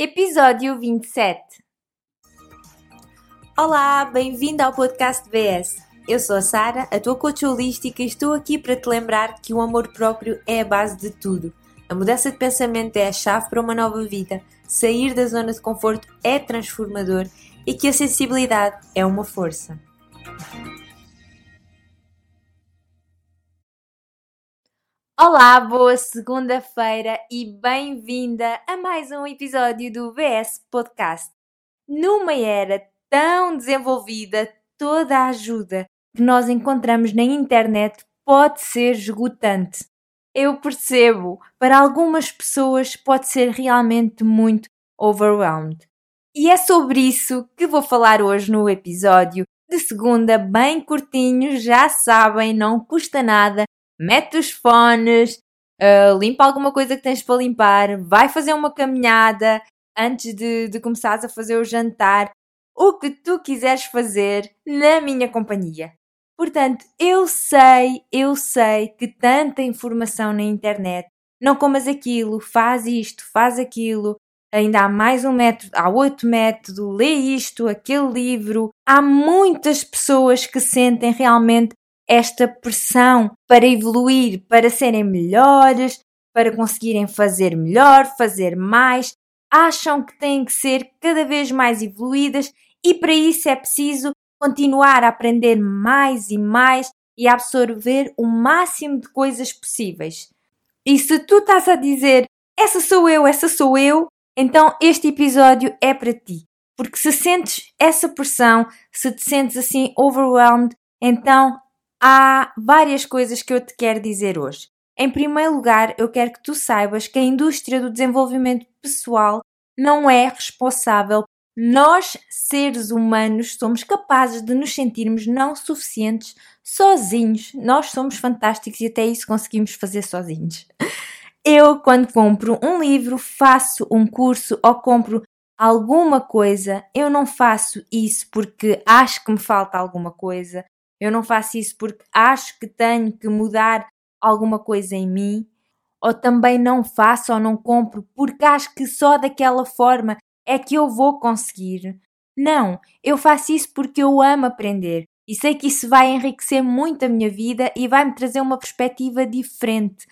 Episódio 27 Olá, bem-vindo ao podcast BS. Eu sou a Sara, a tua coach holística, e estou aqui para te lembrar que o amor próprio é a base de tudo. A mudança de pensamento é a chave para uma nova vida, sair da zona de conforto é transformador e que a sensibilidade é uma força. Olá, boa segunda-feira e bem-vinda a mais um episódio do VS Podcast. Numa era tão desenvolvida, toda a ajuda que nós encontramos na internet pode ser esgotante. Eu percebo, para algumas pessoas pode ser realmente muito overwhelmed. E é sobre isso que vou falar hoje no episódio de segunda, bem curtinho, já sabem, não custa nada mete os fones, uh, limpa alguma coisa que tens para limpar, vai fazer uma caminhada antes de, de começares a fazer o jantar, o que tu quiseres fazer na minha companhia. Portanto, eu sei, eu sei que tanta informação na internet, não comas aquilo, faz isto, faz aquilo, ainda há mais um método, há outro método, lê isto, aquele livro. Há muitas pessoas que sentem realmente esta pressão para evoluir, para serem melhores, para conseguirem fazer melhor, fazer mais, acham que têm que ser cada vez mais evoluídas e para isso é preciso continuar a aprender mais e mais e absorver o máximo de coisas possíveis. E se tu estás a dizer essa sou eu, essa sou eu, então este episódio é para ti. Porque se sentes essa pressão, se te sentes assim overwhelmed, então há várias coisas que eu te quero dizer hoje. Em primeiro lugar, eu quero que tu saibas que a indústria do desenvolvimento pessoal não é responsável. Nós, seres humanos, somos capazes de nos sentirmos não suficientes sozinhos. Nós somos fantásticos e até isso conseguimos fazer sozinhos. Eu, quando compro um livro, faço um curso ou compro alguma coisa, eu não faço isso porque acho que me falta alguma coisa. Eu não faço isso porque acho que tenho que mudar alguma coisa em mim, ou também não faço ou não compro porque acho que só daquela forma é que eu vou conseguir. Não, eu faço isso porque eu amo aprender e sei que isso vai enriquecer muito a minha vida e vai me trazer uma perspectiva diferente,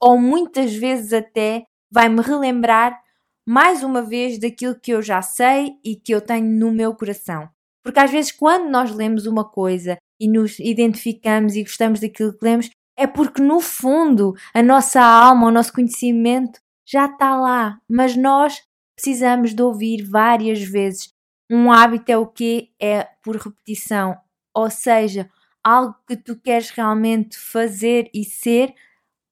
ou muitas vezes até vai me relembrar mais uma vez daquilo que eu já sei e que eu tenho no meu coração. Porque às vezes, quando nós lemos uma coisa e nos identificamos e gostamos daquilo que lemos, é porque no fundo a nossa alma, o nosso conhecimento já está lá, mas nós precisamos de ouvir várias vezes. Um hábito é o que é por repetição, ou seja, algo que tu queres realmente fazer e ser,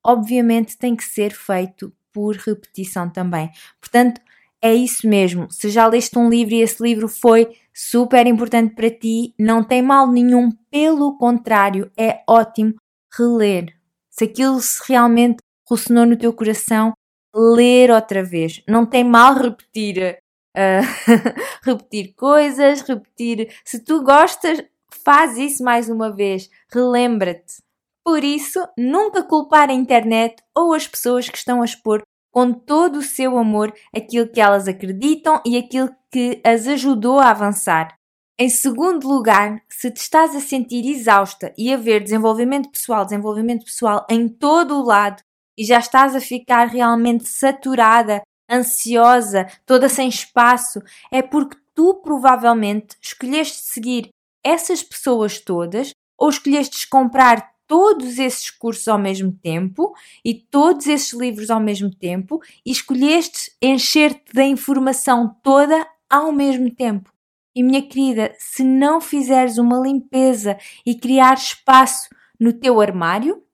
obviamente tem que ser feito por repetição também. Portanto, é isso mesmo. Se já leste um livro e esse livro foi super importante para ti, não tem mal nenhum, pelo contrário, é ótimo reler. Se aquilo se realmente ressonou no teu coração, ler outra vez. Não tem mal repetir, uh, repetir coisas, repetir. Se tu gostas, faz isso mais uma vez. Relembra-te. Por isso, nunca culpar a internet ou as pessoas que estão a expor com todo o seu amor aquilo que elas acreditam e aquilo que as ajudou a avançar. Em segundo lugar, se te estás a sentir exausta e a ver desenvolvimento pessoal, desenvolvimento pessoal em todo o lado e já estás a ficar realmente saturada, ansiosa, toda sem espaço, é porque tu provavelmente escolheste seguir essas pessoas todas ou escolheste comprar todos esses cursos ao mesmo tempo e todos esses livros ao mesmo tempo e escolheste encher-te da informação toda ao mesmo tempo. E minha querida, se não fizeres uma limpeza e criar espaço no teu armário,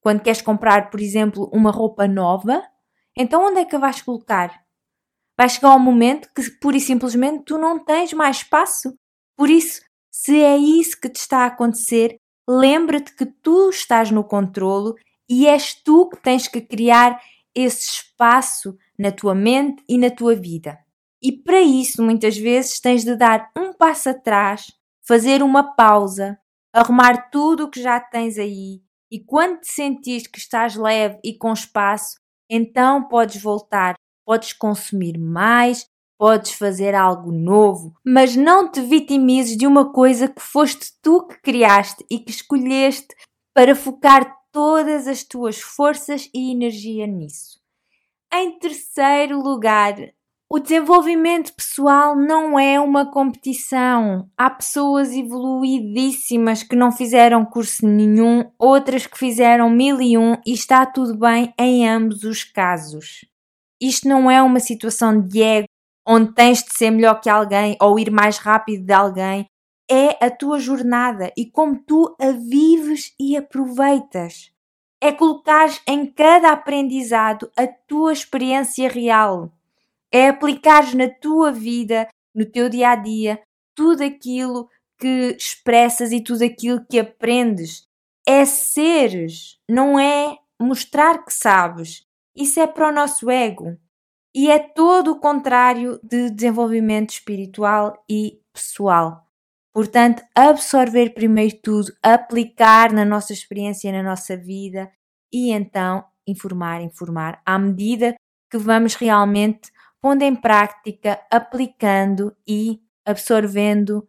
quando queres comprar, por exemplo, uma roupa nova, então onde é que a vais colocar? Vai chegar um momento que pura e simplesmente tu não tens mais espaço. Por isso, se é isso que te está a acontecer, lembra-te que tu estás no controlo e és tu que tens que criar esse espaço na tua mente e na tua vida. E para isso, muitas vezes, tens de dar um passo atrás, fazer uma pausa, arrumar tudo o que já tens aí. E quando te sentires que estás leve e com espaço, então podes voltar podes consumir mais, podes fazer algo novo, mas não te vitimizes de uma coisa que foste tu que criaste e que escolheste para focar todas as tuas forças e energia nisso. Em terceiro lugar, o desenvolvimento pessoal não é uma competição. Há pessoas evoluidíssimas que não fizeram curso nenhum, outras que fizeram mil e um e está tudo bem em ambos os casos. Isto não é uma situação de ego onde tens de ser melhor que alguém ou ir mais rápido de alguém. É a tua jornada e como tu a vives e aproveitas. É colocar em cada aprendizado a tua experiência real é aplicares na tua vida, no teu dia a dia, tudo aquilo que expressas e tudo aquilo que aprendes. É seres, não é mostrar que sabes. Isso é para o nosso ego. E é todo o contrário de desenvolvimento espiritual e pessoal. Portanto, absorver primeiro tudo, aplicar na nossa experiência, na nossa vida e então informar, informar à medida que vamos realmente pondo em prática, aplicando e absorvendo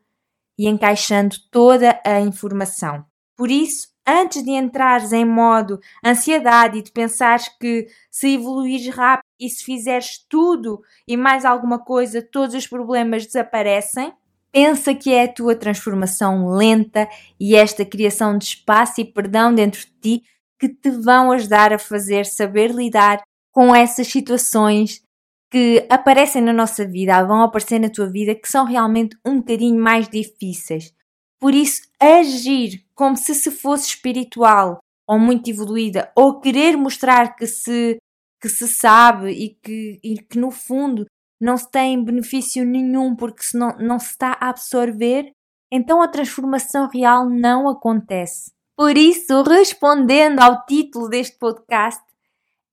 e encaixando toda a informação. Por isso, antes de entrares em modo ansiedade e de pensares que se evoluires rápido e se fizeres tudo e mais alguma coisa, todos os problemas desaparecem, pensa que é a tua transformação lenta e esta criação de espaço e perdão dentro de ti que te vão ajudar a fazer saber lidar com essas situações que aparecem na nossa vida, vão aparecer na tua vida, que são realmente um bocadinho mais difíceis. Por isso, agir como se se fosse espiritual ou muito evoluída, ou querer mostrar que se, que se sabe e que, e que no fundo não se tem benefício nenhum porque se não, não se está a absorver, então a transformação real não acontece. Por isso, respondendo ao título deste podcast,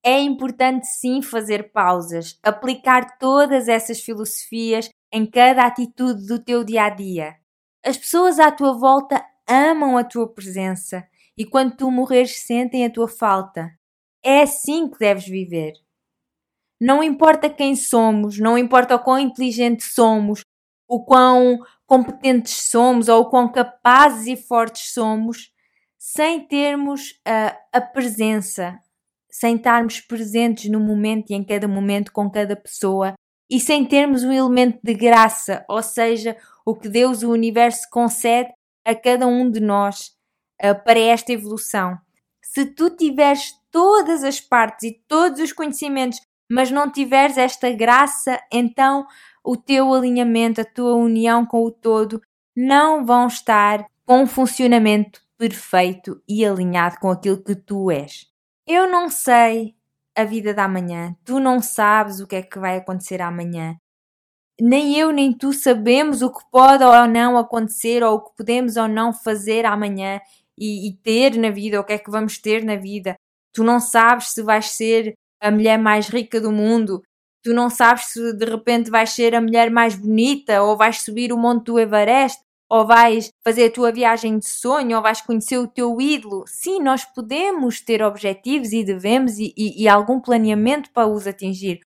é importante sim fazer pausas, aplicar todas essas filosofias em cada atitude do teu dia a dia. As pessoas à tua volta amam a tua presença e quando tu morreres sentem a tua falta. É assim que deves viver. Não importa quem somos, não importa o quão inteligentes somos, o quão competentes somos ou o quão capazes e fortes somos, sem termos a, a presença, sem estarmos presentes no momento e em cada momento com cada pessoa e sem termos um elemento de graça, ou seja, o que Deus, o universo, concede a cada um de nós uh, para esta evolução. Se tu tiveres todas as partes e todos os conhecimentos, mas não tiveres esta graça, então o teu alinhamento, a tua união com o todo não vão estar com um funcionamento perfeito e alinhado com aquilo que tu és. Eu não sei a vida da manhã. Tu não sabes o que é que vai acontecer amanhã. Nem eu nem tu sabemos o que pode ou não acontecer ou o que podemos ou não fazer amanhã e, e ter na vida, ou o que é que vamos ter na vida. Tu não sabes se vais ser a mulher mais rica do mundo. Tu não sabes se de repente vais ser a mulher mais bonita ou vais subir o monte do Everest ou vais fazer a tua viagem de sonho, ou vais conhecer o teu ídolo. Sim, nós podemos ter objetivos e devemos e, e, e algum planeamento para os atingir.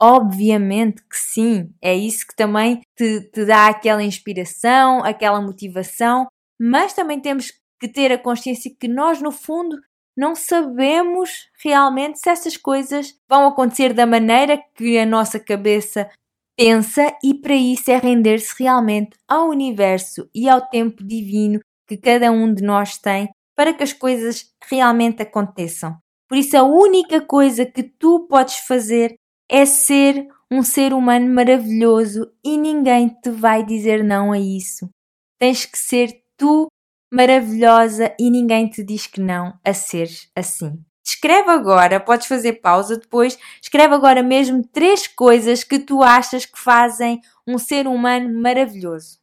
Obviamente que sim, é isso que também te, te dá aquela inspiração, aquela motivação, mas também temos que ter a consciência que nós, no fundo, não sabemos realmente se essas coisas vão acontecer da maneira que a nossa cabeça pensa e para isso é render-se realmente ao universo e ao tempo divino que cada um de nós tem para que as coisas realmente aconteçam. Por isso, a única coisa que tu podes fazer é ser um ser humano maravilhoso e ninguém te vai dizer não a isso. Tens que ser tu maravilhosa e ninguém te diz que não a seres assim. Escreve agora, podes fazer pausa depois. Escreve agora mesmo três coisas que tu achas que fazem um ser humano maravilhoso.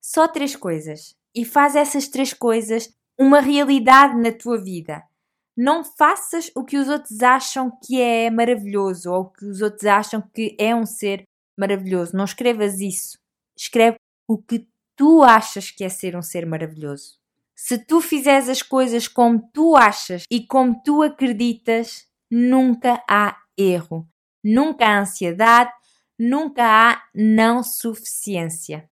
Só três coisas. E faz essas três coisas uma realidade na tua vida. Não faças o que os outros acham que é maravilhoso ou que os outros acham que é um ser maravilhoso. Não escrevas isso. Escreve o que tu achas que é ser um ser maravilhoso. Se tu fizeres as coisas como tu achas e como tu acreditas, nunca há erro. nunca há ansiedade, nunca há não suficiência.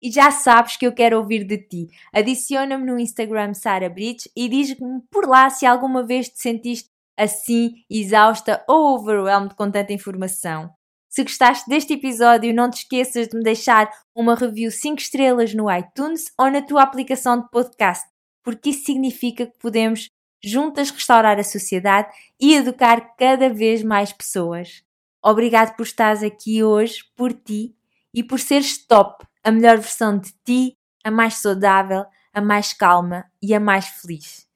E já sabes que eu quero ouvir de ti. Adiciona-me no Instagram Sara Bridge e diz-me por lá se alguma vez te sentiste assim, exausta ou overwhelmed com tanta informação. Se gostaste deste episódio, não te esqueças de me deixar uma review 5 estrelas no iTunes ou na tua aplicação de podcast, porque isso significa que podemos juntas restaurar a sociedade e educar cada vez mais pessoas. Obrigado por estares aqui hoje, por ti e por seres top, a melhor versão de ti, a mais saudável, a mais calma e a mais feliz.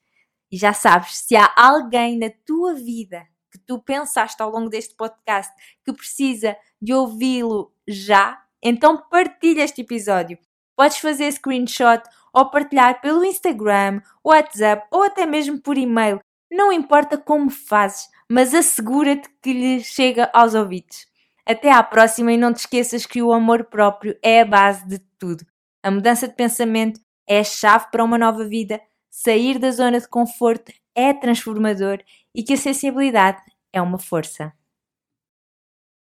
E já sabes, se há alguém na tua vida que tu pensaste ao longo deste podcast que precisa de ouvi-lo já, então partilha este episódio. Podes fazer screenshot ou partilhar pelo Instagram, WhatsApp ou até mesmo por e-mail. Não importa como fazes, mas assegura-te que lhe chega aos ouvidos. Até à próxima e não te esqueças que o amor próprio é a base de tudo. A mudança de pensamento é a chave para uma nova vida. Sair da zona de conforto é transformador e que a sensibilidade é uma força.